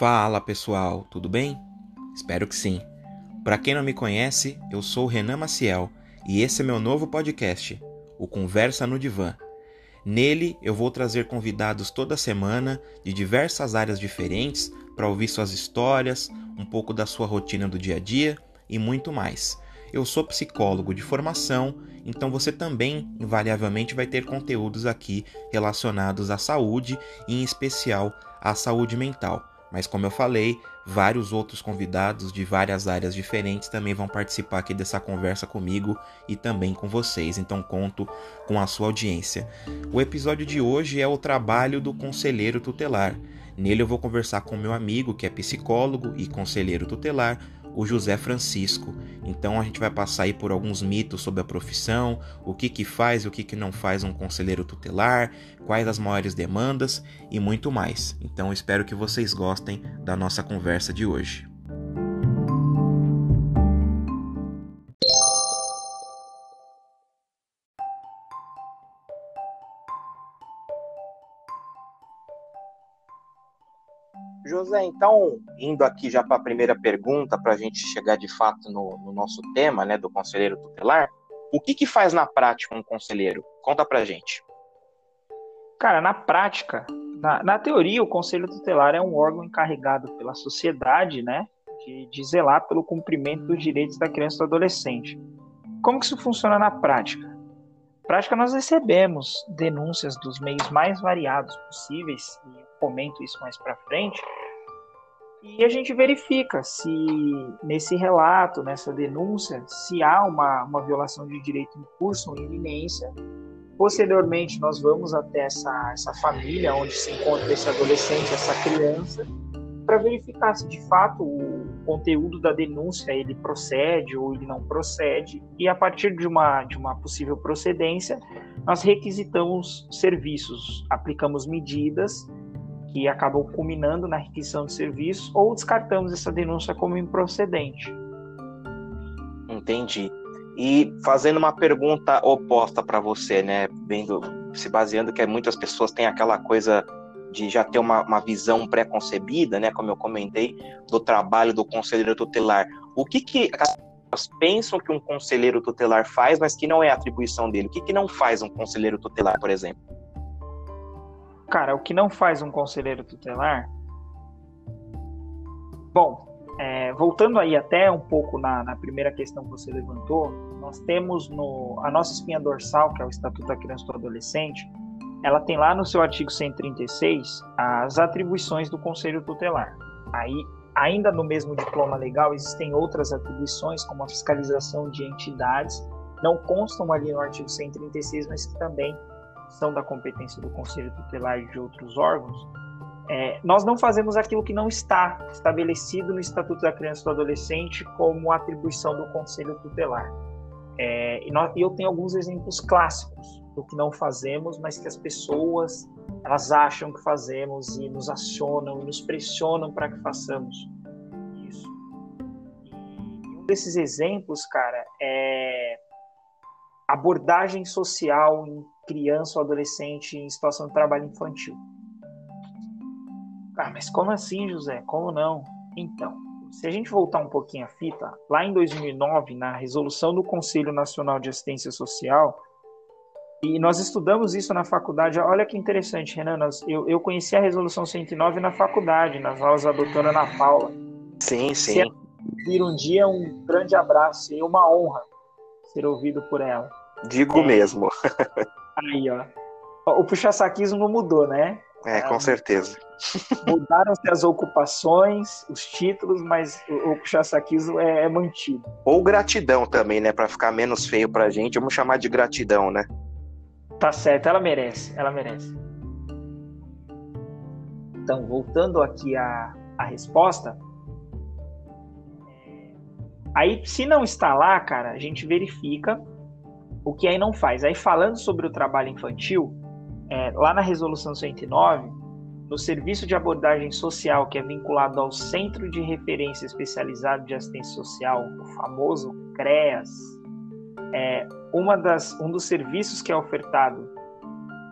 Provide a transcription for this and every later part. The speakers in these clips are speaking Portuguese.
Fala pessoal, tudo bem? Espero que sim. Para quem não me conhece, eu sou Renan Maciel e esse é meu novo podcast, o Conversa no Divã. Nele eu vou trazer convidados toda semana de diversas áreas diferentes para ouvir suas histórias, um pouco da sua rotina do dia a dia e muito mais. Eu sou psicólogo de formação, então você também invariavelmente vai ter conteúdos aqui relacionados à saúde e em especial à saúde mental. Mas como eu falei, vários outros convidados de várias áreas diferentes também vão participar aqui dessa conversa comigo e também com vocês, então conto com a sua audiência. O episódio de hoje é o trabalho do conselheiro tutelar. Nele eu vou conversar com meu amigo que é psicólogo e conselheiro tutelar, o José Francisco. Então a gente vai passar aí por alguns mitos sobre a profissão, o que que faz e o que que não faz um conselheiro tutelar, quais as maiores demandas e muito mais. Então espero que vocês gostem da nossa conversa de hoje. José, então, indo aqui já para a primeira pergunta, para a gente chegar de fato no, no, nosso tema, né, do conselheiro tutelar, o que que faz na prática um conselheiro? Conta para gente. Cara, na prática, na, na, teoria, o conselho tutelar é um órgão encarregado pela sociedade, né, de, de zelar pelo cumprimento dos direitos da criança e do adolescente. Como que isso funciona na prática? Na prática, nós recebemos denúncias dos meios mais variados possíveis, e comento isso mais para frente, e a gente verifica se nesse relato, nessa denúncia, se há uma, uma violação de direito em curso ou em iminência. Posteriormente, nós vamos até essa, essa família onde se encontra esse adolescente, essa criança, para verificar se de fato o conteúdo da denúncia ele procede ou ele não procede. E a partir de uma, de uma possível procedência, nós requisitamos serviços, aplicamos medidas que acabam culminando na requisição de serviço, ou descartamos essa denúncia como improcedente. Entendi. E fazendo uma pergunta oposta para você, né, vendo, se baseando que muitas pessoas têm aquela coisa de já ter uma, uma visão pré-concebida, né, como eu comentei, do trabalho do conselheiro tutelar. O que que as pessoas pensam que um conselheiro tutelar faz, mas que não é atribuição dele? O que que não faz um conselheiro tutelar, por exemplo? Cara, o que não faz um conselheiro tutelar. Bom, é, voltando aí até um pouco na, na, primeira questão que você levantou, nós temos no, a nossa espinha dorsal, que é o Estatuto da Criança e do Adolescente, ela tem lá no seu artigo 136 as atribuições do Conselho Tutelar. Aí, ainda no mesmo diploma legal, existem outras atribuições, como a fiscalização de entidades, não constam ali no artigo 136, mas que também são da competência do Conselho Tutelar e de outros órgãos, é, nós não fazemos aquilo que não está estabelecido no Estatuto da Criança e do Adolescente como atribuição do Conselho Tutelar. É, e, nós, e eu tenho alguns exemplos clássicos do que não fazemos, mas que as pessoas elas acham que fazemos e nos acionam nos pressionam para que façamos isso. E um desses exemplos, cara, é abordagem social em criança ou adolescente em situação de trabalho infantil. Ah, mas como assim, José? Como não? Então, se a gente voltar um pouquinho a fita, lá em 2009, na resolução do Conselho Nacional de Assistência Social, e nós estudamos isso na faculdade. Olha que interessante, Renan. Nós, eu, eu conheci a resolução 109 na faculdade, nas aulas da doutora Ana Paula. Sim, sim. vir um dia, um grande abraço e uma honra ser ouvido por ela. Digo é, mesmo. Aí, ó. O puxa-saquismo não mudou, né? É, com certeza. Mudaram-se as ocupações, os títulos, mas o, puxa-saquismo é, é, mantido. Ou gratidão também, né? Para ficar menos feio pra gente, vamos chamar de gratidão, né? Tá certo, ela merece, ela merece. Então, voltando aqui à, à resposta. É, aí, se não está lá, cara, a gente verifica o que aí não faz. Aí falando sobre o trabalho infantil, é, lá na resolução 109, no serviço de abordagem social que é vinculado ao Centro de Referência Especializado de Assistência Social, o famoso CREAS, é, uma das, um dos serviços que é ofertado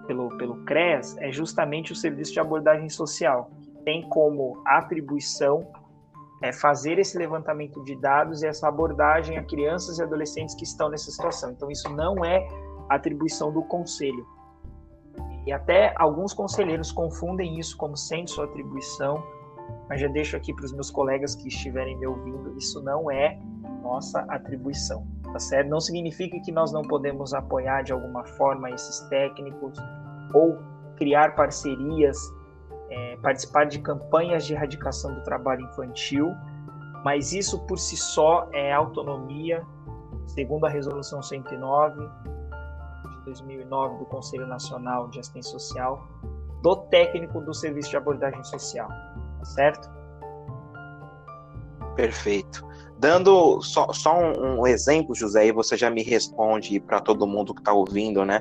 pelo, pelo CREAS é justamente o serviço de abordagem social, que tem como atribuição é, fazer esse levantamento de dados e essa abordagem a crianças e adolescentes que estão nessa situação. Então, isso não é atribuição do conselho. E até alguns conselheiros confundem isso como sendo sua atribuição, mas já deixo aqui para os meus colegas que estiverem me ouvindo, isso não é nossa atribuição, tá certo? Não significa que nós não podemos apoiar de alguma forma esses técnicos ou criar parcerias, é, participar de campanhas de erradicação do trabalho infantil, mas isso por si só é autonomia, segundo a Resolução 109 de 2009 do Conselho Nacional de Assistência Social, do técnico do Serviço de Abordagem Social, tá certo? Perfeito. Dando só, só um, um, exemplo, José, e você já me responde para todo mundo que está ouvindo, né?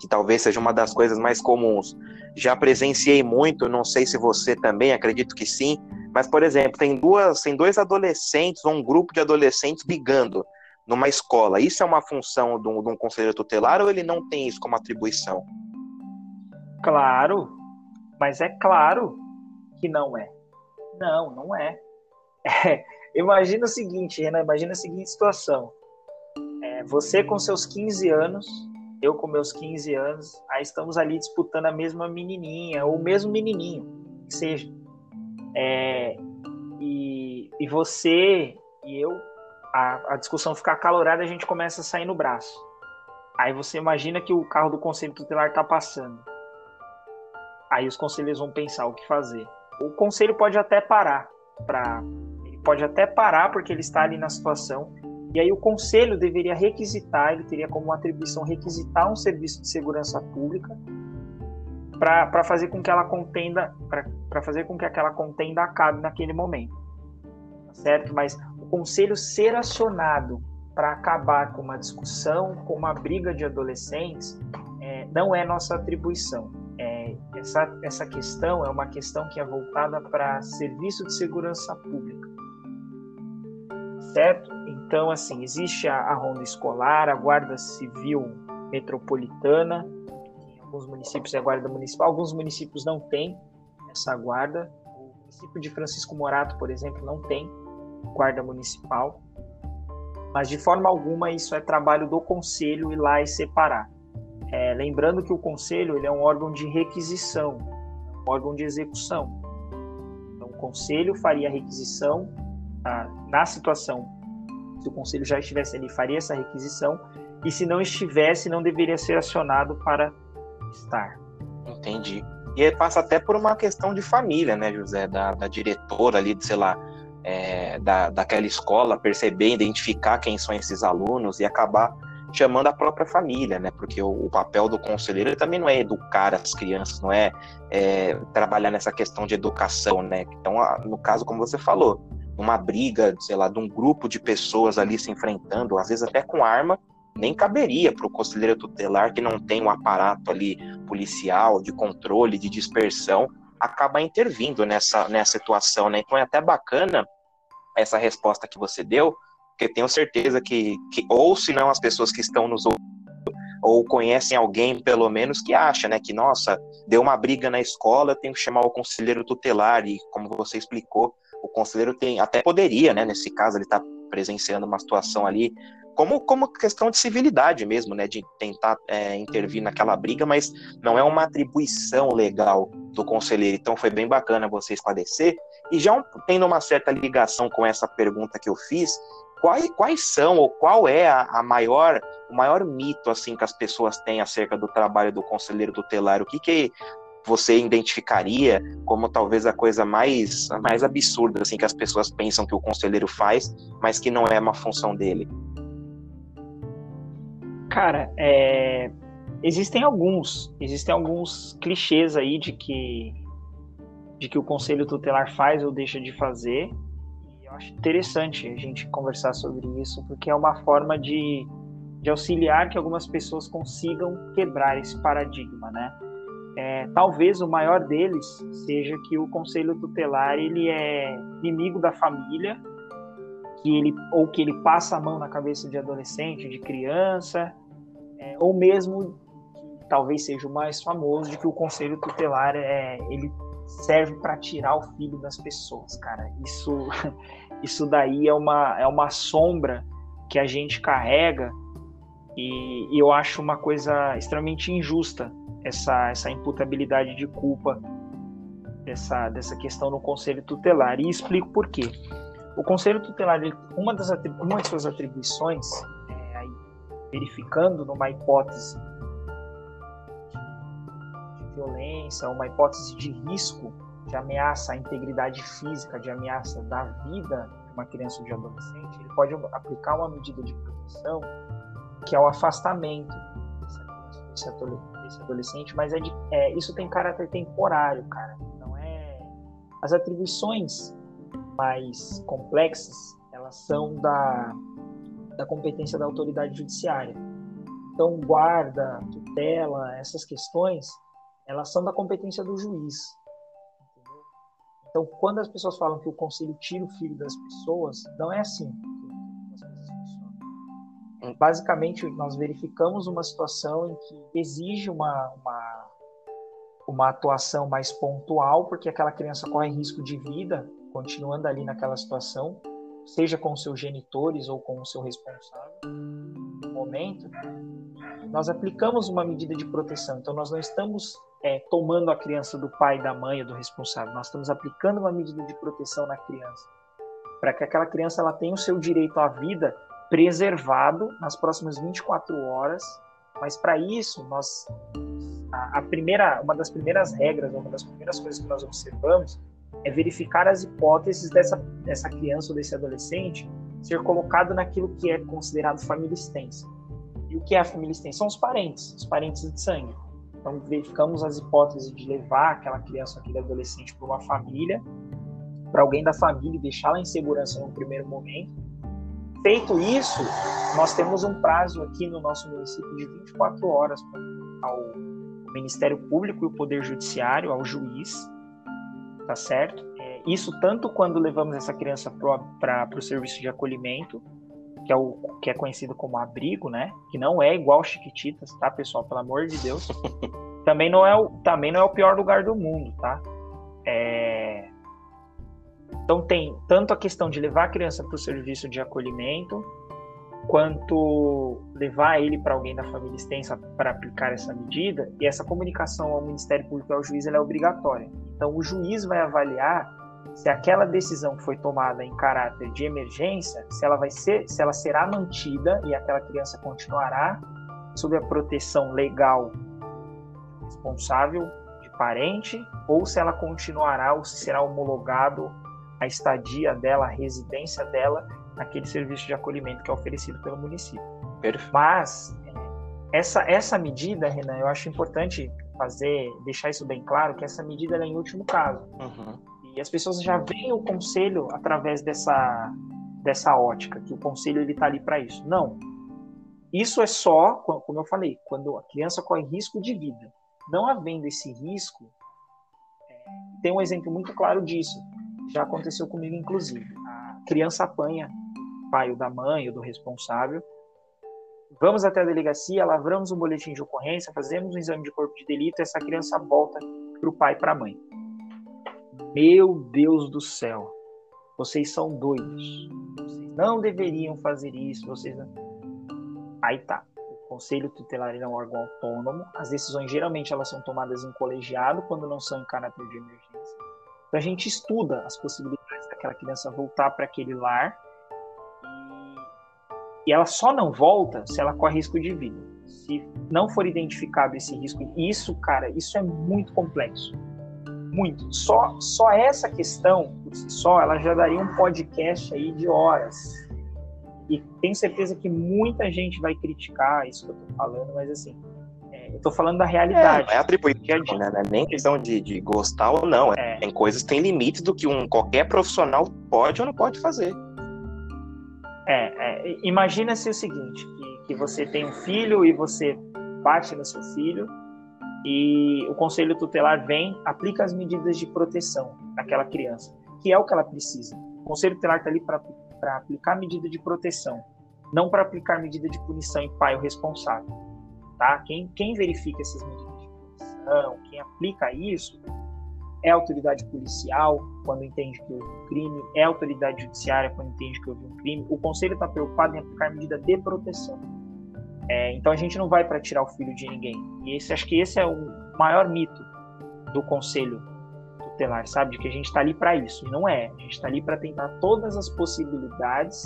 Que talvez seja uma das coisas mais comuns. Já presenciei muito, não sei se você também, acredito que sim, mas, por exemplo, tem, duas, tem dois adolescentes ou um grupo de adolescentes brigando numa escola. Isso é uma função de um, de um conselheiro tutelar ou ele não tem isso como atribuição? Claro, mas é claro que não é. Não, não é. é Imagina o seguinte, Renan, imagina a seguinte situação. É, você com seus 15 anos, eu com meus 15 anos, aí estamos ali disputando a mesma menininha, ou o mesmo menininho, que seja. É, e, e você e eu, a, a discussão acalorada, a gente começa a sair no braço. Aí você imagina que o carro do conselho tutelar está passando. Aí os conselheiros vão pensar o que fazer. O conselho pode até parar para pode até parar porque ele está ali na situação. E aí o conselho deveria requisitar, ele teria como atribuição requisitar um serviço de segurança pública para fazer com que ela contenda, para fazer com que aquela contenda acabe naquele momento. Certo? Mas o conselho ser acionado para acabar com uma discussão, com uma briga de adolescentes, é, não é nossa atribuição. É, essa, essa questão é uma questão que é voltada para serviço de segurança pública certo? Então, assim, existe a, a Ronda Escolar, a Guarda Civil Metropolitana, alguns municípios é a Guarda Municipal, alguns municípios não têm essa guarda. O município de Francisco Morato, por exemplo, não tem guarda municipal. Mas de forma alguma isso é trabalho do conselho ir lá e separar. É, lembrando que o conselho ele é um órgão de requisição, um órgão de execução. Então, o conselho faria a requisição na situação, se o conselho já estivesse ali, faria essa requisição, e se não estivesse, não deveria ser acionado para estar. Entendi. E passa até por uma questão de família, né, José? Da, da diretora ali, de, sei lá, é, da, daquela escola, perceber, identificar quem são esses alunos e acabar chamando a própria família, né? Porque o, o papel do conselheiro também não é educar as crianças, não é, é, trabalhar nessa questão de educação, né? Então, no caso, como você falou, uma briga, sei lá, de um grupo de pessoas ali se enfrentando, às vezes até com arma, nem caberia para o conselheiro tutelar que não tem um aparato ali policial de controle, de dispersão, acabar intervindo nessa, nessa situação, né? Então é até bacana essa resposta que você deu, porque tenho certeza que, que ou se não as pessoas que estão nos ouvindo ou conhecem alguém, pelo menos, que acha, né, que, nossa, deu uma briga na escola, tenho que chamar o conselheiro tutelar, e como você explicou, o conselheiro tem, até poderia, né, nesse caso, ele está presenciando uma situação ali, como, como questão de civilidade mesmo, né, de tentar é, intervir naquela briga, mas não é uma atribuição legal do conselheiro. Então foi bem bacana você esclarecer. E já um, tendo uma certa ligação com essa pergunta que eu fiz, quais, quais são ou qual é a, a, maior o maior mito assim que as pessoas têm acerca do trabalho do conselheiro tutelar? O que, que você identificaria como talvez a coisa mais, mais absurda assim que as pessoas pensam que o conselheiro faz, mas que não é uma função dele? Cara, é... existem alguns, existem alguns clichês aí de que de que o conselho tutelar faz ou deixa de fazer. E eu acho interessante a gente conversar sobre isso, porque é uma forma de, de auxiliar que algumas pessoas consigam quebrar esse paradigma, né? É, talvez o maior deles seja que o conselho tutelar ele é inimigo da família, que ele ou que ele passa a mão na cabeça de adolescente, de criança, é, ou mesmo talvez seja o mais famoso, de que o conselho tutelar é ele serve para tirar o filho das pessoas, cara. Isso, isso daí é uma, é uma sombra que a gente carrega e, e eu acho uma coisa extremamente injusta essa, essa imputabilidade de culpa dessa, dessa questão no conselho tutelar. E explico por quê. O conselho tutelar, uma das, uma de suas atribuições, é, aí, verificando numa hipótese de violência, uma hipótese de risco, de ameaça à integridade física, de ameaça da vida de uma criança ou de adolescente, ele pode aplicar uma medida de proteção que é o afastamento desse adolescente, mas é de, é, isso tem caráter temporário, cara. Não é as atribuições mais complexas, elas são da, da competência da autoridade judiciária. Então, guarda, tutela, essas questões, elas são da competência do juiz. Entendeu? Então, quando as pessoas falam que o conselho tira o filho das pessoas, não é assim. Basicamente, nós verificamos uma situação em que exige uma, uma, uma atuação mais pontual, porque aquela criança corre risco de vida continuando ali naquela situação, seja com seus genitores ou com o seu responsável no momento, nós aplicamos uma medida de proteção. Então, nós não estamos é, tomando a criança do pai, da mãe ou do responsável, nós estamos aplicando uma medida de proteção na criança, para que aquela criança ela tenha o seu direito à vida preservado nas próximas 24 horas. Mas para isso, nós a, a primeira, uma das primeiras regras, uma das primeiras coisas que nós observamos é verificar as hipóteses dessa, dessa criança ou desse adolescente ser colocado naquilo que é considerado família extensa. E o que é a família extensa? São os parentes, os parentes de sangue. Então, verificamos as hipóteses de levar aquela criança, aquele adolescente para uma família, para alguém da família e deixá-la em segurança no primeiro momento. Feito isso, nós temos um prazo aqui no nosso município de 24 horas ao Ministério Público e o Poder Judiciário, ao juiz, tá certo? É, isso tanto quando levamos essa criança para o serviço de acolhimento, que é o que é conhecido como abrigo, né? Que não é igual Chiquititas, tá, pessoal? Pelo amor de Deus. também não é o, também não é o pior lugar do mundo, tá? É... Então tem tanto a questão de levar a criança para o serviço de acolhimento, quanto levar ele para alguém da família extensa para aplicar essa medida, e essa comunicação ao Ministério Público e ao juiz é obrigatória. Então, o juiz vai avaliar se aquela decisão foi tomada em caráter de emergência, se ela vai ser, se ela será mantida e aquela criança continuará sob a proteção legal responsável de parente, ou se ela continuará ou se será homologado a estadia dela, a residência dela naquele serviço de acolhimento que é oferecido pelo município. Perfeito. Mas essa essa medida, Renan, eu acho importante fazer, deixar isso bem claro, que essa medida é em último caso. Uhum. E as pessoas já veem o conselho através dessa, dessa ótica, que o conselho ele está ali para isso. Não. Isso é só, como eu falei, quando a criança corre risco de vida. Não havendo esse risco, é, tem um exemplo muito claro disso. Já aconteceu comigo, inclusive. A criança apanha o pai ou da mãe ou do responsável Vamos até a delegacia, lavramos um boletim de ocorrência, fazemos um exame de corpo de delito, essa criança volta para o pai e para a mãe. Meu Deus do céu, vocês são doidos. Vocês não deveriam fazer isso. Vocês não... Aí tá. O conselho tutelar é um órgão autônomo. As decisões geralmente elas são tomadas em colegiado quando não são em caráter de emergência. Então a gente estuda as possibilidades daquela criança voltar para aquele lar e ela só não volta se ela corre risco de vida. Se não for identificado esse risco, isso, cara, isso é muito complexo. Muito. Só, só essa questão, por si só, ela já daria um podcast aí de horas. E tenho certeza que muita gente vai criticar isso que eu tô falando, mas assim, eu tô falando da realidade. É, é atribuído, né? Não é nem questão de, de gostar ou não. É. Tem coisas têm limites do que um qualquer profissional pode ou não pode fazer. É, é imagina-se o seguinte, que, que você tem um filho e você bate no seu filho e o conselho tutelar vem, aplica as medidas de proteção naquela criança, que é o que ela precisa. O conselho tutelar está ali para aplicar medida de proteção, não para aplicar medida de punição em pai o responsável. Tá? Quem, quem verifica essas medidas de punição, quem aplica isso, é a autoridade policial quando entende que houve um crime, é a autoridade judiciária quando entende que houve um crime. O conselho está preocupado em aplicar medida de proteção. É, então a gente não vai para tirar o filho de ninguém. E esse, acho que esse é o maior mito do conselho tutelar, sabe? De que a gente está ali para isso. E não é. A gente está ali para tentar todas as possibilidades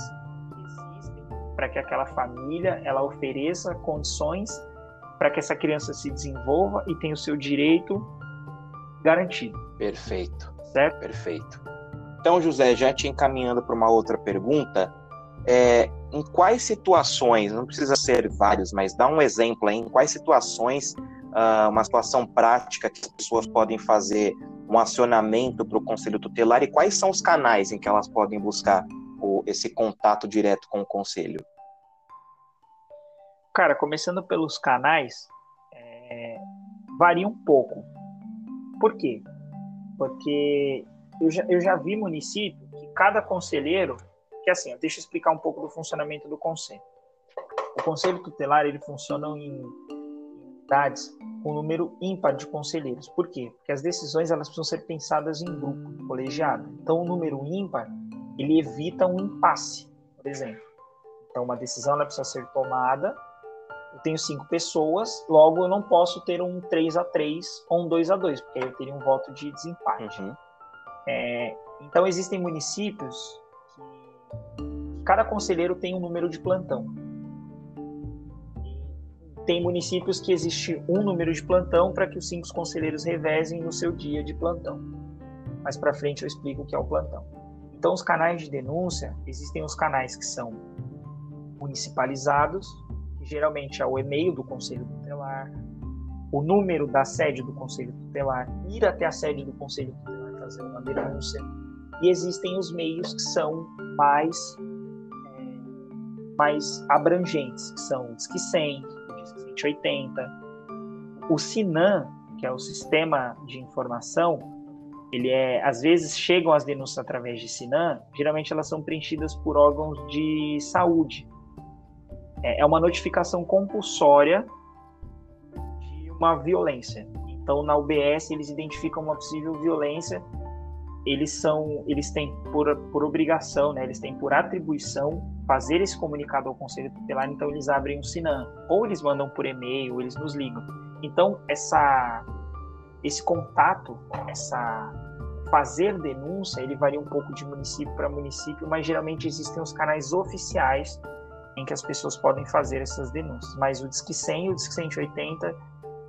que existem para que aquela família ela ofereça condições para que essa criança se desenvolva e tenha o seu direito garantido. Perfeito. Certo? Perfeito. Então, José, já te encaminhando para uma outra pergunta, é, em quais situações, não precisa ser vários, mas dá um exemplo aí, em quais situações, uh, uma situação prática que as pessoas podem fazer um acionamento para o conselho tutelar e quais são os canais em que elas podem buscar o, esse contato direto com o conselho? Cara, começando pelos canais, é, varia um pouco. Por quê? Porque eu já, eu já vi município que cada conselheiro, que assim, deixa eu explicar um pouco do funcionamento do conselho. O conselho tutelar ele funciona em unidades com número ímpar de conselheiros. Por quê? Porque as decisões elas precisam ser pensadas em grupo, colegiado. Então o número ímpar ele evita um impasse, por exemplo. Então uma decisão ela precisa ser tomada eu tenho cinco pessoas, logo eu não posso ter um 3 a 3 ou um 2 a 2 porque aí eu teria um voto de desempate. Uhum. É, então existem municípios que cada conselheiro tem um número de plantão. Tem municípios que existe um número de plantão para que os cinco conselheiros revezem no seu dia de plantão. Mais para frente eu explico o que é o plantão. Então os canais de denúncia, existem os canais que são municipalizados, geralmente é o e-mail do Conselho Tutelar, o número da sede do Conselho Tutelar, ir até a sede do Conselho Tutelar fazer uma denúncia. E existem os meios que são mais, é, mais abrangentes, que são o Disque 100, o Disque 180, o SINAM, que é o Sistema de Informação, ele é, às vezes chegam as denúncias através de SINAM, geralmente elas são preenchidas por órgãos de saúde, é, é uma notificação compulsória de uma violência. Então, na UBS, eles identificam uma possível violência, eles são, eles têm por, por obrigação, né, eles têm por atribuição fazer esse comunicado ao Conselho Tutelar, então eles abrem um SINAM, ou eles mandam por e-mail, ou eles nos ligam. Então, essa, esse contato, essa fazer denúncia, ele varia um pouco de município para município, mas geralmente existem os canais oficiais em que as pessoas podem fazer essas denúncias. Mas o Disque 100 e o Disque 180,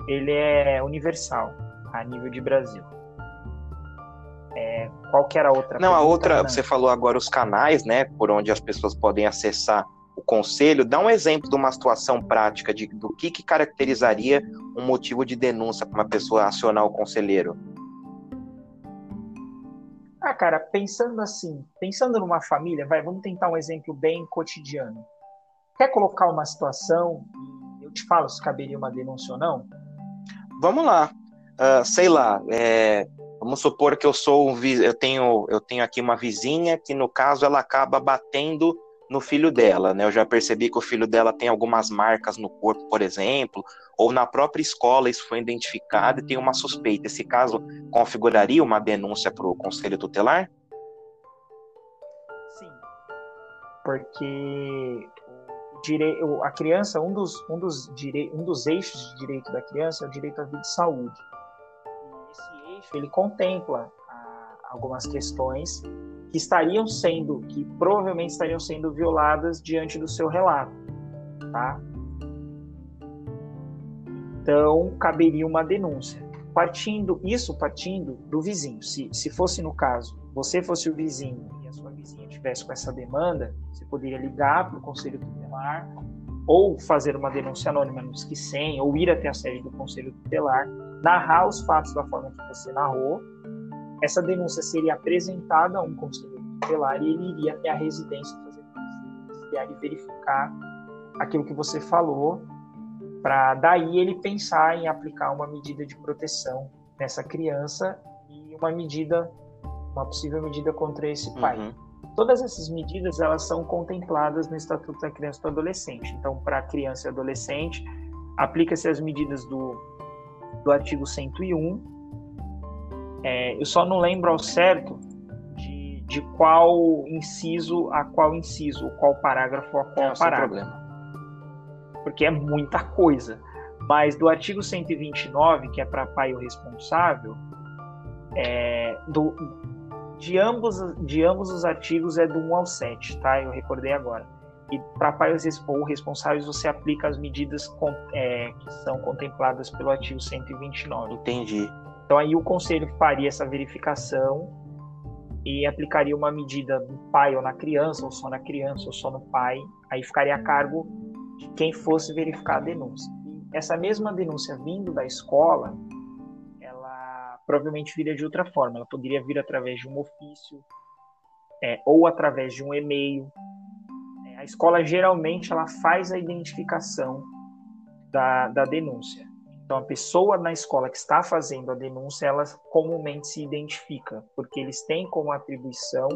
ele é universal a nível de Brasil. É, qual que era a outra? Não, a outra, você falou agora os canais, né, por onde as pessoas podem acessar o conselho. Dá um exemplo de uma situação prática de, do que, que caracterizaria um motivo de denúncia para uma pessoa acionar o conselheiro. Ah, cara, pensando assim, pensando numa família, vai, vamos tentar um exemplo bem cotidiano. Quer colocar uma situação e eu te falo se caberia uma denúncia ou não? Vamos lá. Uh, sei lá, é, vamos supor que eu sou um, eu tenho eu tenho aqui uma vizinha que no caso ela acaba batendo no filho dela, né? Eu já percebi que o filho dela tem algumas marcas no corpo, por exemplo, ou na própria escola isso foi identificado e tem uma suspeita. Esse caso configuraria uma denúncia para o conselho tutelar? Sim, porque a criança, um dos, um, dos direi, um dos eixos de direito da criança é o direito à vida e saúde. E esse eixo, ele contempla ah, algumas questões que estariam sendo, que provavelmente estariam sendo violadas diante do seu relato, tá? Então, caberia uma denúncia. Partindo, isso partindo do vizinho. Se, se fosse no caso, você fosse o vizinho sua vizinha tivesse com essa demanda, você poderia ligar para o Conselho Tutelar ou fazer uma denúncia anônima no Disque 100 ou ir até a sede do Conselho Tutelar, narrar os fatos da forma que você narrou. Essa denúncia seria apresentada a um Conselho Tutelar e ele iria até a residência fazer a e verificar aquilo que você falou, para daí ele pensar em aplicar uma medida de proteção nessa criança e uma medida, uma possível medida contra esse pai. Uhum. Todas essas medidas elas são contempladas no Estatuto da Criança e do Adolescente. Então, para criança e adolescente, aplica-se as medidas do, do artigo 101. É, eu só não lembro ao certo de, de qual inciso a qual inciso, qual parágrafo a qual é, parágrafo. Porque é muita coisa. Mas do artigo 129, que é para pai o responsável, é, do, de, ambos, de ambos os artigos é do 1 ao 7, tá? Eu recordei agora. E para pais ou responsáveis você aplica as medidas com, é, que são contempladas pelo artigo 129. Entendi. Então aí o conselho faria essa verificação e aplicaria uma medida no pai ou na criança, ou só na criança, ou só no pai. Aí ficaria a cargo de quem fosse verificar a denúncia. Essa mesma denúncia vindo da escola, provavelmente viria de outra forma. Ela poderia vir através de um ofício, é, ou através de um e-mail, a escola geralmente ela faz a identificação da, da denúncia. Então, a pessoa na escola que está fazendo a denúncia, ela comumente se identifica, porque eles têm como atribuição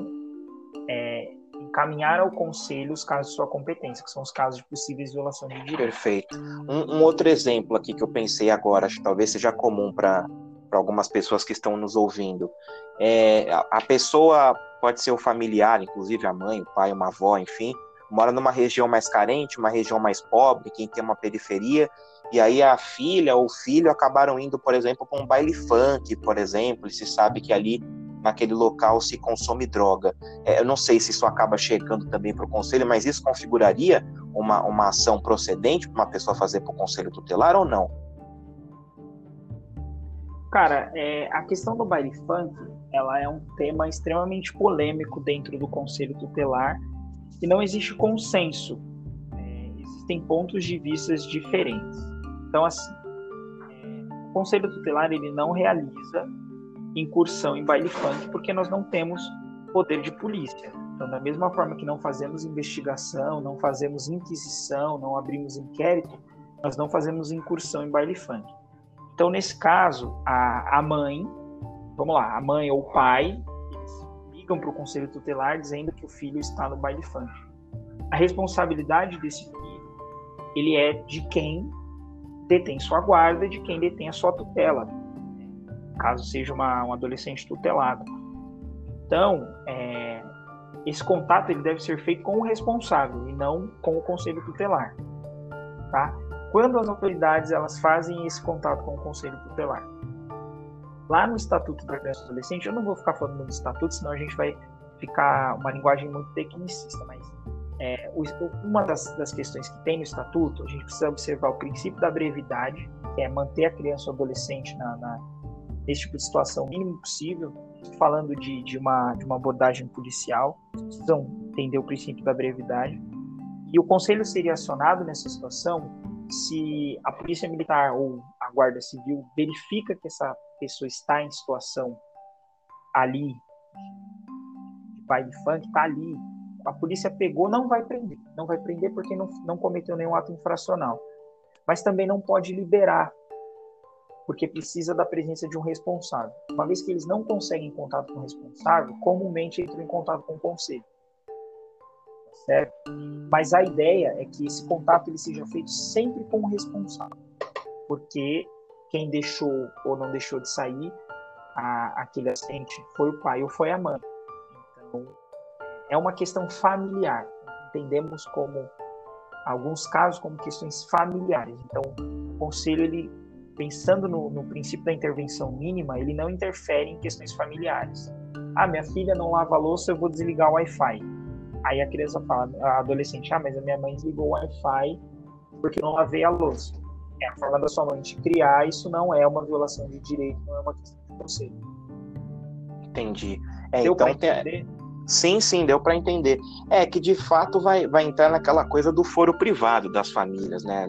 é, encaminhar ao conselho os casos de sua competência, que são os casos de possíveis violações de direito. Perfeito. Um, um outro exemplo aqui que eu pensei agora, acho que talvez seja comum para algumas pessoas que estão nos ouvindo. É, a, a pessoa pode ser o familiar, inclusive a mãe, o pai, uma avó, enfim, mora numa região mais carente, uma região mais pobre, quem tem uma periferia, e aí a filha ou o filho acabaram indo, por exemplo, para um baile funk, por exemplo, e se sabe que ali naquele local se consome droga. É, eu não sei se isso acaba chegando também para o conselho, mas isso configuraria uma, uma ação procedente para uma pessoa fazer para o conselho tutelar ou não? Cara, é, a questão do baile funk, ela é um tema extremamente polêmico dentro do conselho tutelar e não existe consenso. É, existem pontos de vista diferentes. Então, assim, é, o Conselho Tutelar ele não realiza incursão em baile funk porque nós não temos poder de polícia. Então, da mesma forma que não fazemos investigação, não fazemos inquisição, não abrimos inquérito, nós não fazemos incursão em baile funk. Então, nesse caso, a, a mãe, vamos lá, a mãe ou o pai ligam para o conselho tutelar dizendo que o filho está no baile funk. A responsabilidade desse filho, ele é de quem detém sua guarda, de quem detém a sua tutela, caso seja uma, um adolescente tutelado. Então, é, esse contato ele deve ser feito com o responsável e não com o conselho tutelar, tá? Quando as autoridades elas fazem esse contato com o conselho tutelar, Lá no Estatuto da Criança e Adolescente, eu não vou ficar falando do Estatuto, senão a gente vai ficar uma linguagem muito tecnicista, mas é, uma das, das, questões que tem no Estatuto, a gente precisa observar o princípio da brevidade, que é manter a criança ou adolescente na, na, nesse tipo de situação o mínimo possível, falando de, de, uma, de uma abordagem policial, precisam entender o princípio da brevidade. E o conselho seria acionado nessa situação se a polícia militar ou a guarda civil verifica que essa pessoa está em situação ali de baile funk, está ali, a polícia pegou, não vai prender. Não vai prender porque não, não cometeu nenhum ato infracional. Mas também não pode liberar, porque precisa da presença de um responsável. Uma vez que eles não conseguem contato com o responsável, comumente entram em contato com o conselho. Certo? Mas a ideia é que esse contato ele seja feito sempre com o responsável. Porque quem deixou ou não deixou de sair a, aquele acidente foi o pai ou foi a mãe. Então, é uma questão familiar. Entendemos como alguns casos como questões familiares. Então, o conselho ele pensando no, no, princípio da intervenção mínima, ele não interfere em questões familiares. Ah, minha filha não lava a louça, eu vou desligar o Wi-Fi. Aí a criança fala, a adolescente, ah, mas a minha mãe desligou o Wi-Fi porque eu não lavei a louça é a forma da sua mãe te criar, isso não é uma violação de direito, não é uma questão de conselho. Entendi. É, deu então, entender? Sim, sim, deu para entender. É que de fato vai, vai entrar naquela coisa do foro privado das famílias, né?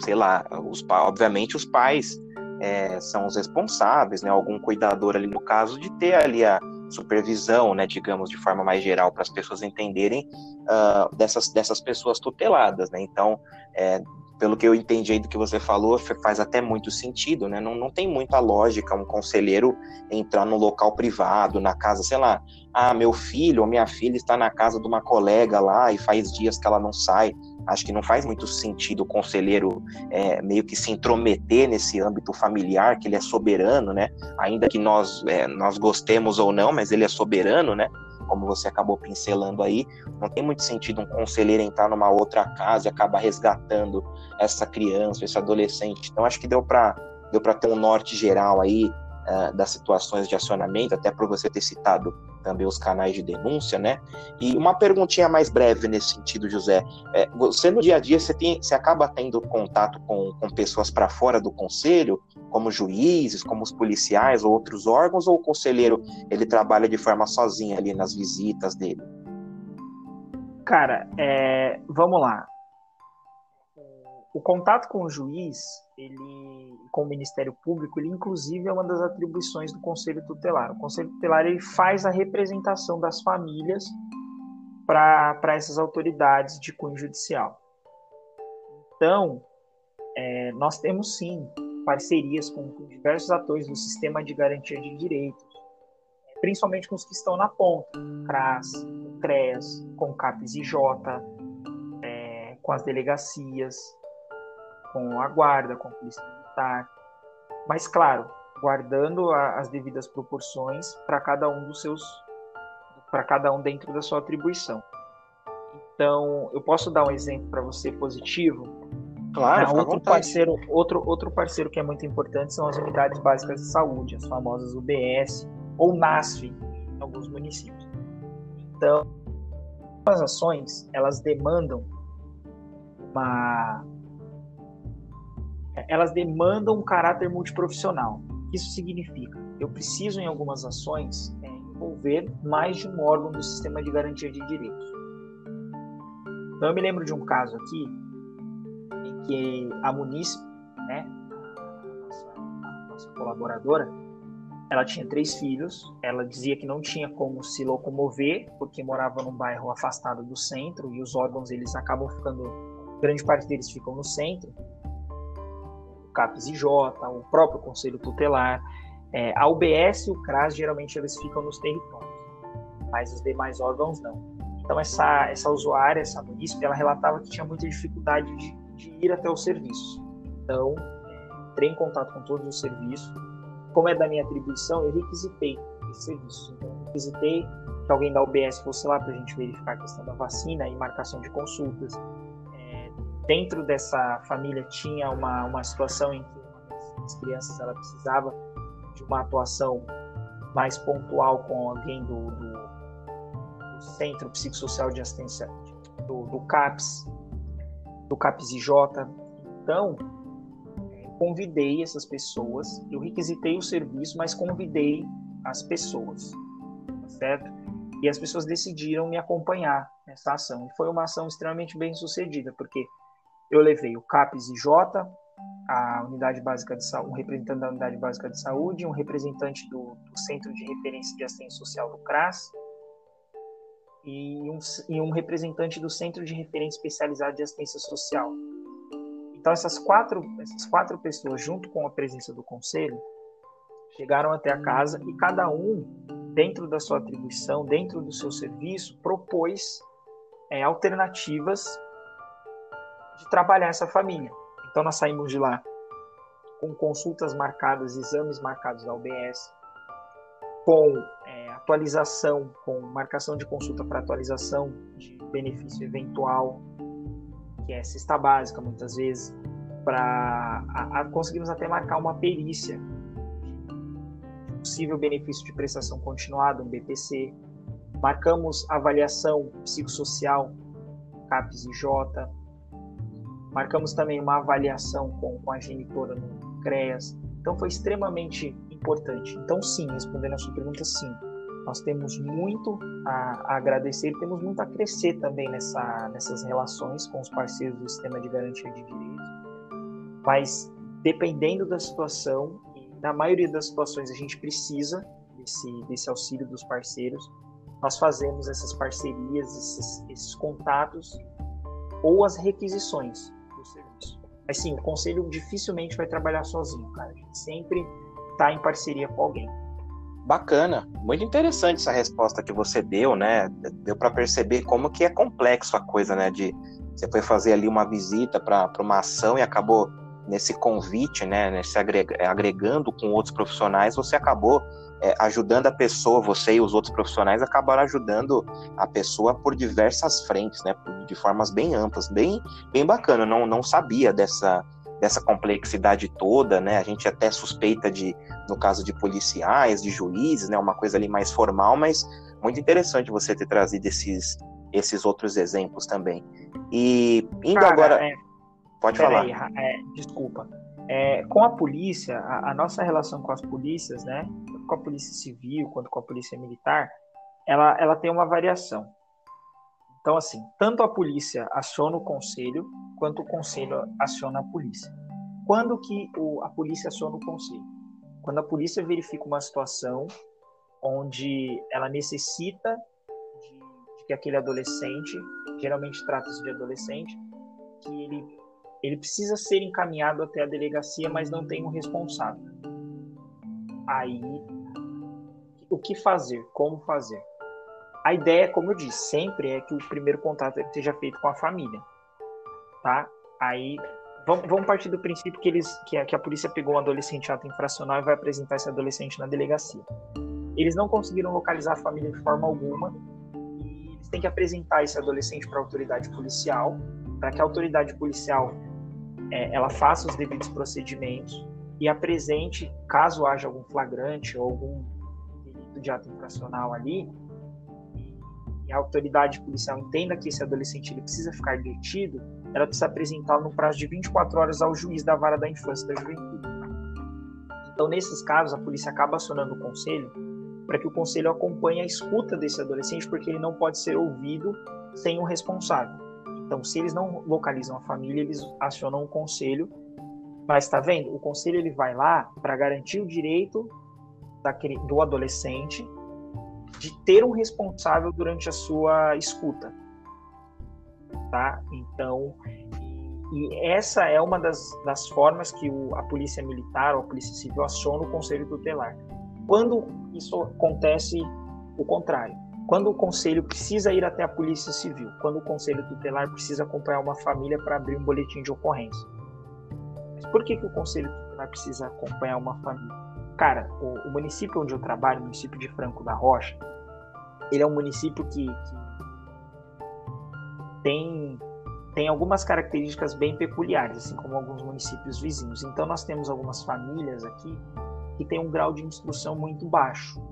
Sei lá, os, obviamente os pais é, são os responsáveis, né? Algum cuidador ali no caso de ter ali a supervisão, né? Digamos de forma mais geral para as pessoas entenderem uh, dessas, dessas pessoas tuteladas, né? Então, é, pelo que eu entendi aí do que você falou, faz até muito sentido, né? Não, não tem muita lógica um conselheiro entrar num local privado, na casa, sei lá, ah, meu filho ou minha filha está na casa de uma colega lá e faz dias que ela não sai. Acho que não faz muito sentido o conselheiro é, meio que se intrometer nesse âmbito familiar, que ele é soberano, né? Ainda que nós, é, nós gostemos ou não, mas ele é soberano, né? Como você acabou pincelando aí, não tem muito sentido um conselheiro entrar numa outra casa e acabar resgatando essa criança, esse adolescente. Então, acho que deu para deu ter um norte geral aí uh, das situações de acionamento, até por você ter citado também os canais de denúncia, né? E uma perguntinha mais breve nesse sentido, José. É, você no dia a dia você, tem, você acaba tendo contato com, com pessoas para fora do conselho, como juízes, como os policiais ou outros órgãos, ou o conselheiro ele trabalha de forma sozinha ali nas visitas dele? Cara, é, vamos lá. O contato com o juiz ele, com o Ministério Público, ele inclusive é uma das atribuições do Conselho Tutelar. O Conselho Tutelar ele faz a representação das famílias para essas autoridades de cunho judicial. Então, é, nós temos sim parcerias com, diversos atores do sistema de garantia de direitos, principalmente com os que estão na ponta, CRAS, CREAS, com CAPES e J, é, com as delegacias, com a guarda, com a polícia militar, mas claro, guardando a, as devidas proporções para cada um dos seus, para cada um dentro da sua atribuição. Então, eu posso dar um exemplo para você positivo. Claro, ah, outro parceiro, outro outro parceiro que é muito importante são as unidades básicas de saúde, as famosas UBS ou NASF em alguns municípios. Então, as ações elas demandam uma elas demandam um caráter multiprofissional. Isso significa, eu preciso em algumas ações é, envolver mais de um órgão do sistema de garantia de direitos. Então eu me lembro de um caso aqui em que a munícipe, né, a nossa colaboradora, ela tinha três filhos. Ela dizia que não tinha como se locomover porque morava num bairro afastado do centro e os órgãos eles acabam ficando, grande parte deles ficam no centro. CAPES e J, o próprio Conselho Tutelar. É, a UBS e o CRAS geralmente eles ficam nos territórios, mas os demais órgãos não. Então essa, essa usuária, essa munícipe, ela relatava que tinha muita dificuldade de, de ir até o serviço. Então, entrei em contato com todos os serviços. Como é da minha atribuição, eu requisitei esse serviço. Então, requisitei que alguém da UBS fosse lá para a gente verificar a questão da vacina e marcação de consultas dentro dessa família tinha uma, uma situação em que das crianças ela precisava de uma atuação mais pontual com alguém do, do, do Centro Psicossocial de Assistência do, do CAPS, do CAPS IJ. Então, é, convidei essas pessoas, eu requisitei o serviço, mas convidei as pessoas, tá certo? E as pessoas decidiram me acompanhar nessa ação. E foi uma ação extremamente bem sucedida, porque eu levei o CAPES IJ, a unidade básica de saúde, um representante da unidade básica de saúde, um representante do, do Centro de Referência de Assistência Social do CRAS e um, e um representante do Centro de Referência Especializado de Assistência Social. Então essas quatro, essas quatro pessoas, junto com a presença do conselho, chegaram até a casa e cada um, dentro da sua atribuição, dentro do seu serviço, propôs é, alternativas de trabalhar essa família. Então nós saímos de lá com consultas marcadas, exames marcados da UBS, com é, atualização, com marcação de consulta para atualização de benefício eventual, que é cesta básica muitas vezes, para conseguimos até marcar uma perícia de possível benefício de prestação continuada, um BPC. Marcamos avaliação psicossocial, CAPES e J, Marcamos também uma avaliação com, com a genitora no CREAS. Então foi extremamente importante. Então sim, respondendo a sua pergunta, sim. Nós temos muito a, a agradecer, temos muito a crescer também nessa, nessas relações com os parceiros do sistema de garantia de direitos. Mas dependendo da situação, na maioria das situações a gente precisa desse, desse auxílio dos parceiros, nós fazemos essas parcerias, esses, esses contatos ou as requisições mas sim, o conselho dificilmente vai trabalhar sozinho, cara. A gente sempre está em parceria com alguém. Bacana, muito interessante essa resposta que você deu, né? Deu para perceber como que é complexo a coisa, né? De você foi fazer ali uma visita para uma ação e acabou nesse convite, né, nesse agregando com outros profissionais, você acabou é, ajudando a pessoa, você e os outros profissionais acabaram ajudando a pessoa por diversas frentes, né, de formas bem amplas, bem, bem bacana. Eu não, não sabia dessa, dessa complexidade toda, né? A gente até suspeita de, no caso de policiais, de juízes, né, uma coisa ali mais formal, mas muito interessante você ter trazido esses, esses outros exemplos também. E indo Cara, agora, é... pode falar. Aí, é, desculpa. É, com a polícia, a, a, nossa relação com as polícias, né, com a polícia civil quanto com a polícia militar, ela, ela tem uma variação. Então, assim, tanto a polícia aciona o conselho, quanto o conselho aciona a polícia. Quando que o, a polícia aciona o conselho? Quando a polícia verifica uma situação onde ela necessita de, de que aquele adolescente, geralmente trata-se de adolescente, que ele, ele precisa ser encaminhado até a delegacia, mas não tem um responsável. Aí, o que fazer? Como fazer? A ideia, como eu disse, sempre é que o primeiro contato seja feito com a família, tá? Aí vamos, vamos partir do princípio que eles que a, que a polícia pegou um adolescente ato infracional e vai apresentar esse adolescente na delegacia. Eles não conseguiram localizar a família de forma alguma e eles têm que apresentar esse adolescente para a autoridade policial, para que a autoridade policial é, ela faça os devidos procedimentos e apresente, caso haja algum flagrante ou algum delito de ato infracional ali, a autoridade policial entenda que esse adolescente ele precisa ficar detido, ela precisa apresentá-lo no prazo de 24 horas ao juiz da vara da infância e da juventude. Então, nesses casos, a polícia acaba acionando o conselho para que o conselho acompanhe a escuta desse adolescente, porque ele não pode ser ouvido sem o responsável. Então, se eles não localizam a família, eles acionam o conselho. Mas está vendo? O conselho ele vai lá para garantir o direito daquele, do adolescente de ter um responsável durante a sua escuta, tá? Então, e essa é uma das, das formas que o, a polícia militar ou a polícia civil aciona o conselho tutelar. Quando isso acontece o contrário, quando o conselho precisa ir até a polícia civil, quando o conselho tutelar precisa acompanhar uma família para abrir um boletim de ocorrência. Mas por que, que o conselho tutelar precisa acompanhar uma família? Cara, o, o, município onde eu trabalho, o município de Franco da Rocha, ele é um município que, que tem, tem algumas características bem peculiares, assim como alguns municípios vizinhos. Então, nós temos algumas famílias aqui que têm um grau de instrução muito baixo.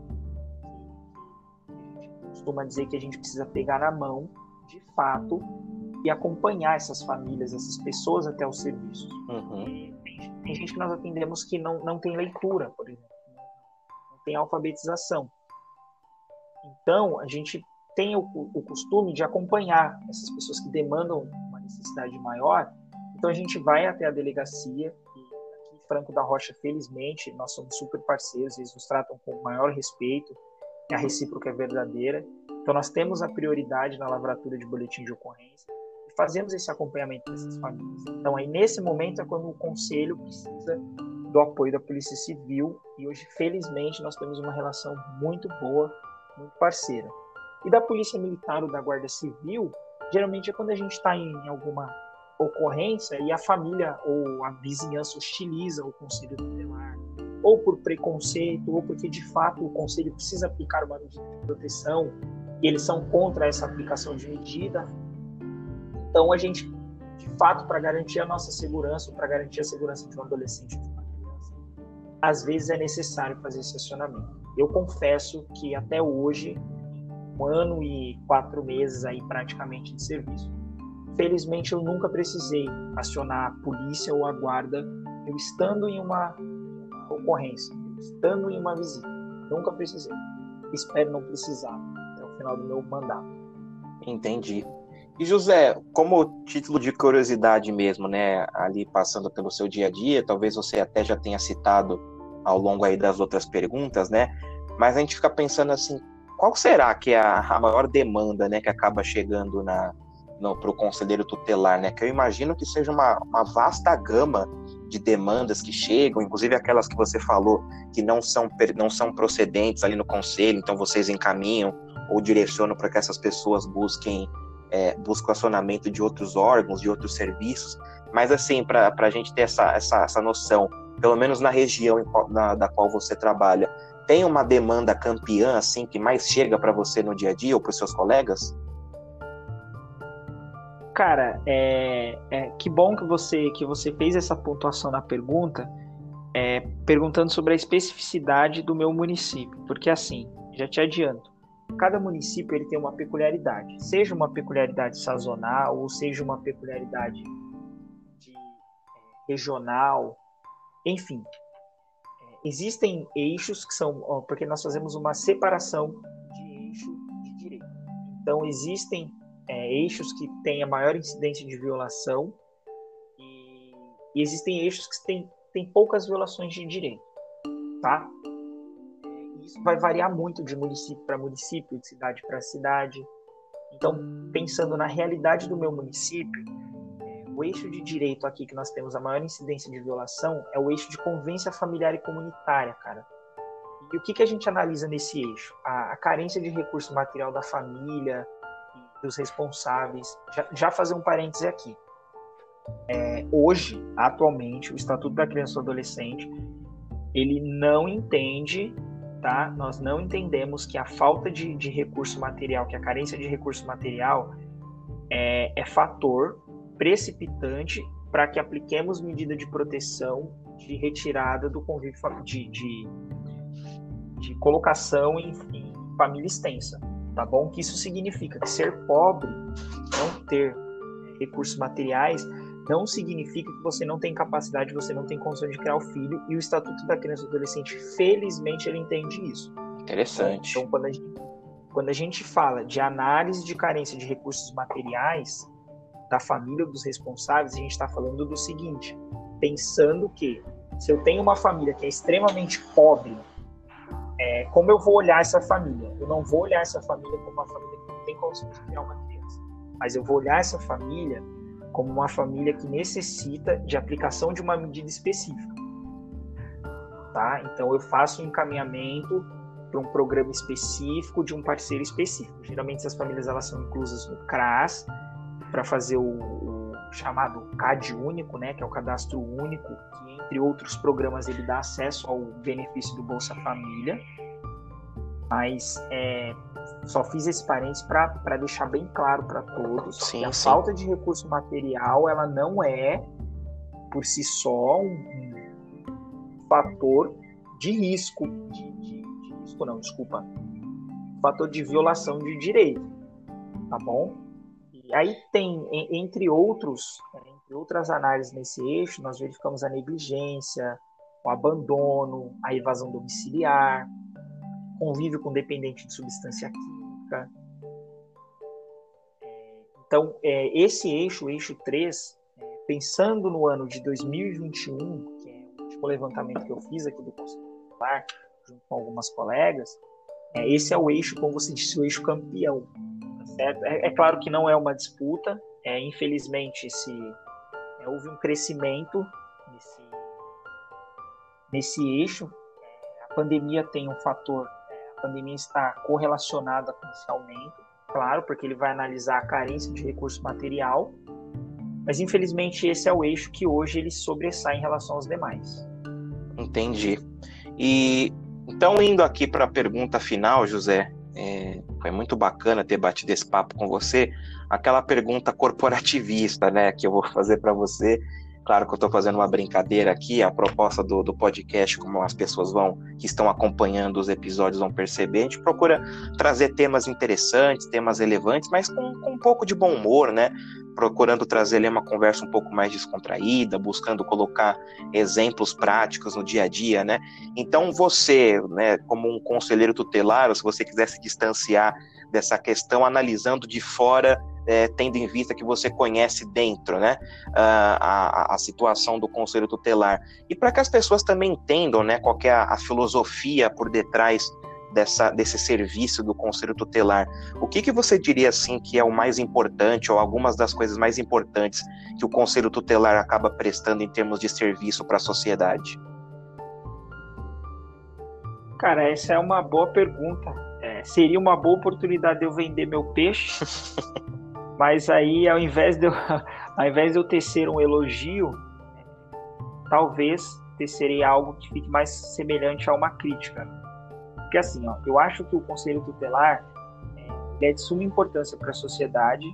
Costuma dizer que a gente precisa pegar na mão, de fato, e acompanhar essas famílias, essas pessoas até os serviços. Uhum. Tem gente que nós atendemos que não, não tem leitura, por exemplo, não tem alfabetização. Então, a gente tem o, o costume de acompanhar essas pessoas que demandam uma necessidade maior. Então, a gente vai até a delegacia e aqui Franco da Rocha, felizmente, nós somos super parceiros, eles nos tratam com o maior respeito, a recíproca é verdadeira. Então, nós temos a prioridade na lavratura de boletim de ocorrência fazemos esse acompanhamento dessas famílias. Então, aí nesse momento é quando o conselho precisa do apoio da Polícia Civil e hoje, felizmente, nós temos uma relação muito boa, muito parceira. E da Polícia Militar ou da Guarda Civil, geralmente é quando a gente está em alguma ocorrência e a família ou a vizinhança hostiliza o conselho tutelar, ou por preconceito, ou porque de fato o conselho precisa aplicar uma medida de proteção e eles são contra essa aplicação de medida, então, a gente, de fato, para garantir a nossa segurança, para garantir a segurança de um adolescente de uma criança, às vezes é necessário fazer esse acionamento. Eu confesso que até hoje, um ano e quatro meses aí praticamente de serviço, felizmente eu nunca precisei acionar a polícia ou a guarda eu estando em uma, ocorrência, estando em uma visita. Nunca precisei. Espero não precisar até o final do meu mandato. Entendi. E José, como título de curiosidade mesmo, né, ali passando pelo seu dia a dia, talvez você até já tenha citado ao longo aí das outras perguntas, né? Mas a gente fica pensando assim, qual será que é a, a maior demanda, né, que acaba chegando na para o conselheiro tutelar, né? Que eu imagino que seja uma, uma vasta gama de demandas que chegam, inclusive aquelas que você falou que não são, não são procedentes ali no conselho, então vocês encaminham ou direcionam para que essas pessoas busquem é, o acionamento de outros órgãos, de outros serviços, mas assim, para a gente ter essa, essa, essa noção, pelo menos na região na, da qual você trabalha, tem uma demanda campeã assim que mais chega para você no dia a dia ou para os seus colegas? Cara, é, é, que bom que você que você fez essa pontuação na pergunta, é, perguntando sobre a especificidade do meu município, porque assim, já te adianto, cada município ele tem uma peculiaridade, seja uma peculiaridade sazonal ou seja uma peculiaridade de, é, regional, enfim, é, existem eixos que são, porque nós fazemos uma separação de eixo de direito. Então existem é, eixos que têm a maior incidência de violação e, e existem eixos que têm, têm poucas violações de direito, tá? isso vai variar muito de município para município, de cidade para cidade. Então, pensando na realidade do meu município, é, o eixo de direito aqui que nós temos a maior incidência de violação é o eixo de convivência familiar e comunitária, cara. E o que, que a gente analisa nesse eixo? A, a carência de recurso material da família, dos responsáveis. Já, já fazer um parêntese aqui. É, hoje, atualmente, o Estatuto da Criança e do Adolescente ele não entende tá? Nós não entendemos que a falta de, de recurso material, que a carência de recurso material é, é fator precipitante para que apliquemos medida de proteção de retirada do convívio de, de, de colocação em, em, família extensa, tá bom? Que isso significa que ser pobre, não ter recursos materiais, não significa que você não tem capacidade, você não tem condição de criar o filho, e o Estatuto da Criança e do Adolescente, felizmente, ele entende isso. Interessante. Então, quando a gente, quando a gente fala de análise de carência de recursos materiais da família dos responsáveis, a gente está falando do seguinte: pensando que se eu tenho uma família que é extremamente pobre, é, como eu vou olhar essa família? Eu não vou olhar essa família como uma família que não tem condição de criar uma criança, mas eu vou olhar essa família como uma família que necessita de aplicação de uma medida específica. Tá? Então eu faço um encaminhamento para um programa específico de um parceiro específico. Geralmente essas famílias elas são inclusas no CRAS para fazer o, chamado CAD único, né, que é o cadastro único, que entre outros programas ele dá acesso ao benefício do Bolsa Família. Mas é, só fiz esse parênteses para deixar bem claro para todos sim, que a sim. falta de recurso material ela não é por si só um, fator de risco de, de, de, risco não desculpa fator de violação de direito tá bom e aí tem entre outros entre outras análises nesse eixo nós verificamos a negligência o abandono a evasão domiciliar convívio com dependente de substância química. Então, é, esse eixo, o eixo 3, é, pensando no ano de 2021, que é o último levantamento que eu fiz aqui do Conselho Tutelar, junto com algumas colegas, é, esse é o eixo, como você disse, o eixo campeão. Tá certo? É, é, claro que não é uma disputa, é, infelizmente esse, é, houve um crescimento nesse, nesse eixo. É, a pandemia tem um fator a pandemia está correlacionada com esse aumento, claro, porque ele vai analisar a carência de recurso material, mas infelizmente esse é o eixo que hoje ele sobressai em relação aos demais. Entendi. E então indo aqui para a pergunta final, José, é, foi muito bacana ter batido esse papo com você. Aquela pergunta corporativista, né, que eu vou fazer para você Claro que eu estou fazendo uma brincadeira aqui, a proposta do, do podcast, como as pessoas vão, que estão acompanhando os episódios, vão perceber, a gente procura trazer temas interessantes, temas relevantes, mas com, com um pouco de bom humor, né? Procurando trazer ali uma conversa um pouco mais descontraída, buscando colocar exemplos práticos no dia a dia, né? Então, você, né, como um conselheiro tutelar, ou se você quiser se distanciar dessa questão, analisando de fora é, tendo em vista que você conhece dentro, né, a, a, a situação do conselho tutelar. E para que as pessoas também entendam, né, qual é a, a filosofia por detrás dessa, desse serviço do conselho tutelar. O que, que você diria assim que é o mais importante ou algumas das coisas mais importantes que o conselho tutelar acaba prestando em termos de serviço para a sociedade? Cara, essa é uma boa pergunta. É, seria uma boa oportunidade de eu vender meu peixe Mas aí, ao invés de eu, ao invés de eu tecer um elogio, talvez tecerei algo que fique mais semelhante a uma crítica. Porque assim, ó, eu acho que o conselho tutelar é, é de suma importância para a sociedade,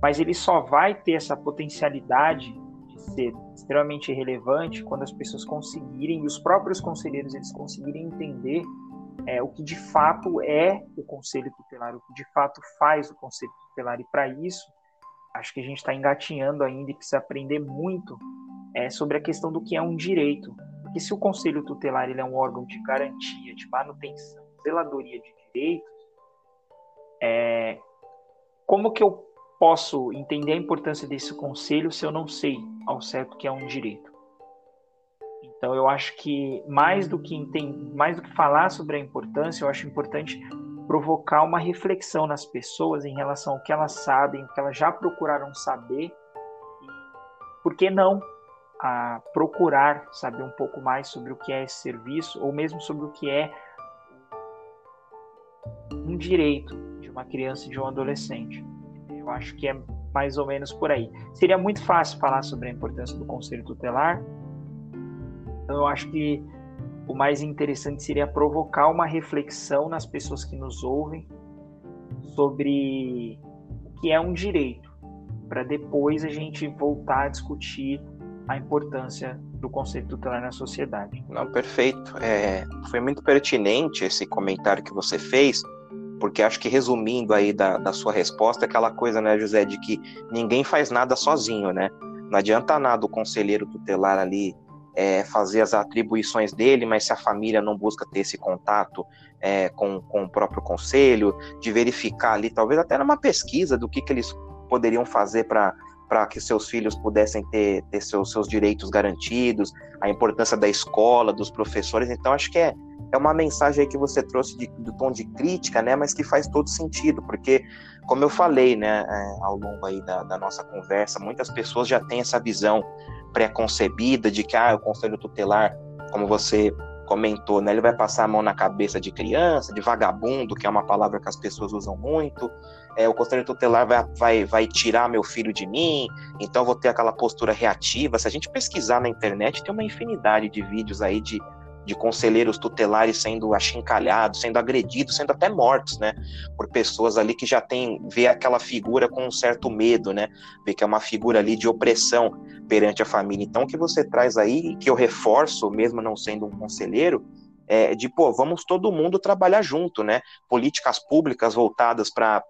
mas ele só vai ter essa potencialidade de ser extremamente relevante quando as pessoas conseguirem, e os próprios conselheiros eles conseguirem entender é, o que de fato é o conselho tutelar, o que de fato faz o conselho tutelar. E para isso, acho que a gente está engatinhando ainda e precisa aprender muito é, sobre a questão do que é um direito. Porque se o conselho tutelar ele é um órgão de garantia, de manutenção, zeladoria de direitos, é, como que eu posso entender a importância desse conselho se eu não sei ao certo que é um direito? Então eu acho que mais do que entender, mais do que falar sobre a importância, eu acho importante provocar uma reflexão nas pessoas em relação ao que elas sabem, o que elas já procuraram saber, e por que não a procurar saber um pouco mais sobre o que é esse serviço, ou mesmo sobre o que é um direito de uma criança e de um adolescente. Eu acho que é mais ou menos por aí. Seria muito fácil falar sobre a importância do conselho tutelar, então, eu acho que o mais interessante seria provocar uma reflexão nas pessoas que nos ouvem sobre o que é um direito, para depois a gente voltar a discutir a importância do conceito tutelar na sociedade. Não, perfeito. É, foi muito pertinente esse comentário que você fez, porque acho que resumindo aí da, da sua resposta, é aquela coisa, né, José, de que ninguém faz nada sozinho, né? Não adianta nada o conselheiro tutelar ali é, fazer as atribuições dele, mas se a família não busca ter esse contato é, com, com o próprio conselho, de verificar ali, talvez até numa pesquisa do que, que eles poderiam fazer para para que seus filhos pudessem ter, ter seus, seus direitos garantidos, a importância da escola, dos professores. Então, acho que é, é uma mensagem que você trouxe de, do tom de crítica, né, mas que faz todo sentido, porque, como eu falei, né, é, ao longo aí da, da nossa conversa, muitas pessoas já têm essa visão pré-concebida de que ah, o conselho tutelar, como você comentou, né, ele vai passar a mão na cabeça de criança, de vagabundo, que é uma palavra que as pessoas usam muito. É, o conselho tutelar vai, vai, vai tirar meu filho de mim, então vou ter aquela postura reativa. Se a gente pesquisar na internet, tem uma infinidade de vídeos aí de de conselheiros tutelares sendo achincalhados, sendo agredidos, sendo até mortos, né, por pessoas ali que já tem vê aquela figura com um certo medo, né, vê que é uma figura ali de opressão perante a família. Então, o que você traz aí, que eu reforço, mesmo não sendo um conselheiro, é de, pô, vamos todo mundo trabalhar junto, né, políticas públicas voltadas para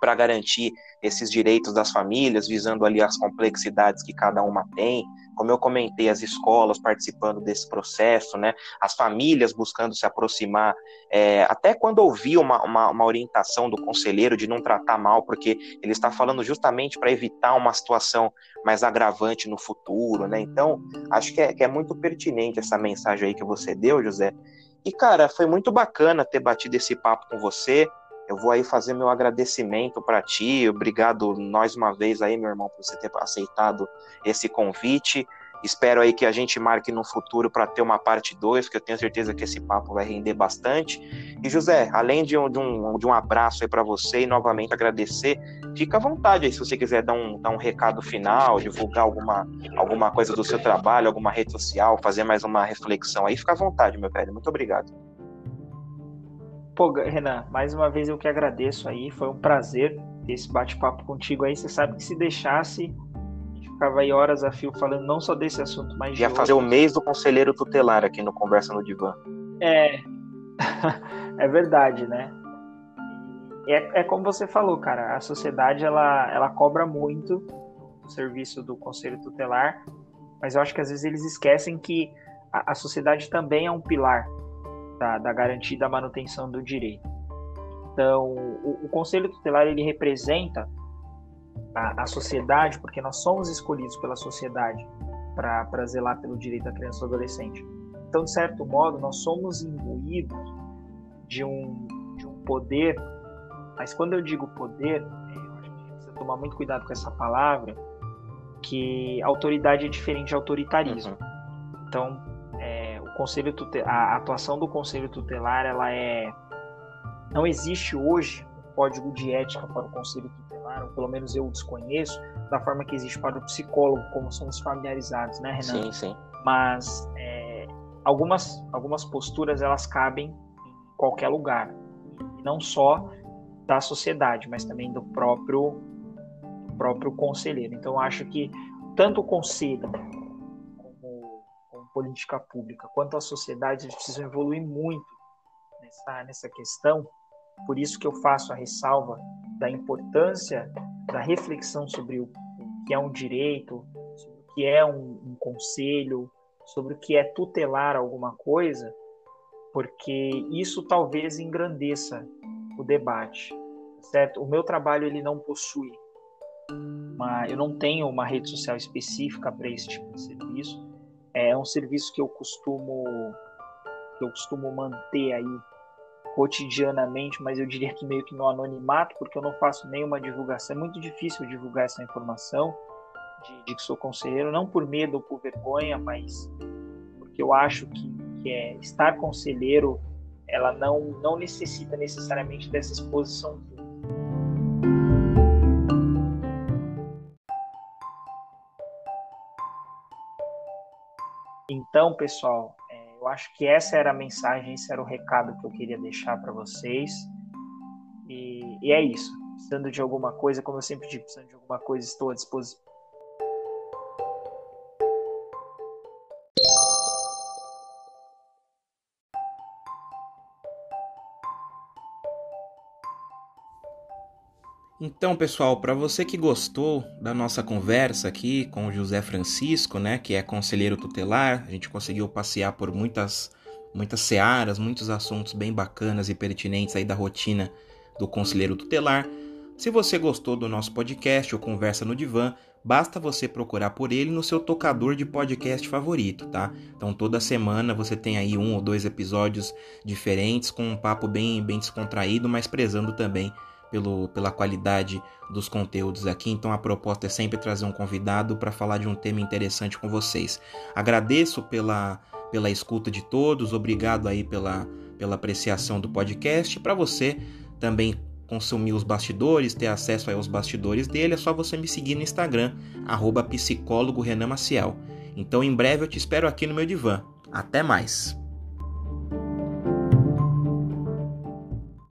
para garantir esses direitos das famílias, visando ali as complexidades que cada uma tem, como eu comentei, as escolas participando desse processo, né, as famílias buscando se aproximar, é, até quando ouvi uma, uma, uma, orientação do conselheiro de não tratar mal, porque ele está falando justamente para evitar uma situação mais agravante no futuro, né, então acho que é, que é muito pertinente essa mensagem aí que você deu, José, e cara, foi muito bacana ter batido esse papo com você, eu vou aí fazer meu agradecimento para ti. Obrigado mais uma vez aí, meu irmão, por você ter aceitado esse convite. Espero aí que a gente marque no futuro para ter uma parte 2, que eu tenho certeza que esse papo vai render bastante. E José, além de um, de um, de um abraço aí para você e novamente agradecer, fica à vontade aí se você quiser dar um, dar um recado final, divulgar alguma, alguma coisa do seu trabalho, alguma rede social, fazer mais uma reflexão aí, fica à vontade, meu velho. Muito obrigado. Pô, Renan, mais uma vez eu que agradeço aí, foi um prazer ter esse bate-papo contigo aí. Você sabe que se deixasse, ficava aí horas a fio falando não só desse assunto, mas Ia fazer o mês do conselheiro tutelar aqui no Conversa no Divã. É, é verdade, né? É, é como você falou, cara, a sociedade ela, ela cobra muito o serviço do conselho tutelar, mas eu acho que às vezes eles esquecem que a, a sociedade também é um pilar da, da garantia da manutenção do direito. Então, o, o Conselho Tutelar ele representa a, a, sociedade, porque nós somos escolhidos pela sociedade para zelar pelo direito da criança e do adolescente. Então, de certo modo, nós somos imbuídos de um, de um poder, mas quando eu digo poder, que a gente precisa tomar muito cuidado com essa palavra, que autoridade é diferente de autoritarismo. Uhum. Então, conselho tutelar, a atuação do conselho tutelar ela é não existe hoje um código de ética para o conselho tutelar ou pelo menos eu desconheço, da forma que existe para o psicólogo, como somos familiarizados, né, Renan? Sim, sim. Mas é, algumas, algumas posturas elas cabem em qualquer lugar, e não só da sociedade, mas também do próprio do próprio conselheiro. Então, eu acho que tanto o conselho política pública, quanto a sociedade, eles precisam evoluir muito nessa, nessa questão. Por isso que eu faço a ressalva da importância da reflexão sobre o que é um direito, sobre o que é um, um conselho, sobre o que é tutelar alguma coisa, porque isso talvez engrandeça o debate, certo? O meu trabalho ele não possui uma, eu não tenho uma rede social específica para esse tipo de serviço. É um serviço que eu costumo que eu costumo manter aí cotidianamente, mas eu diria que meio que no anonimato, porque eu não faço nenhuma divulgação. É muito difícil divulgar essa informação de, de que sou conselheiro, não por medo ou por vergonha, mas porque eu acho que, que é, estar conselheiro ela não, não necessita necessariamente dessa exposição Então, pessoal, é, eu acho que essa era a mensagem, esse era o recado que eu queria deixar para vocês. E, e, é isso. Precisando de alguma coisa, como eu sempre digo, precisando de alguma coisa, estou à disposição. Então, pessoal, para você que gostou da nossa conversa aqui com o José Francisco, né, que é conselheiro tutelar, a gente conseguiu passear por muitas muitas searas, muitos assuntos bem bacanas e pertinentes aí da rotina do conselheiro tutelar. Se você gostou do nosso podcast ou Conversa no Divã, basta você procurar por ele no seu tocador de podcast favorito, tá? Então toda semana você tem aí um ou dois episódios diferentes com um papo bem bem descontraído, mas prezando também pelo, pela qualidade dos conteúdos aqui. Então a proposta é sempre trazer um convidado para falar de um tema interessante com vocês. Agradeço pela, pela escuta de todos, obrigado aí pela, pela apreciação do podcast. Para você também consumir os bastidores, ter acesso aos bastidores dele, é só você me seguir no Instagram, arroba psicólogo Renan Maciel. Então em breve eu te espero aqui no meu divã. Até mais!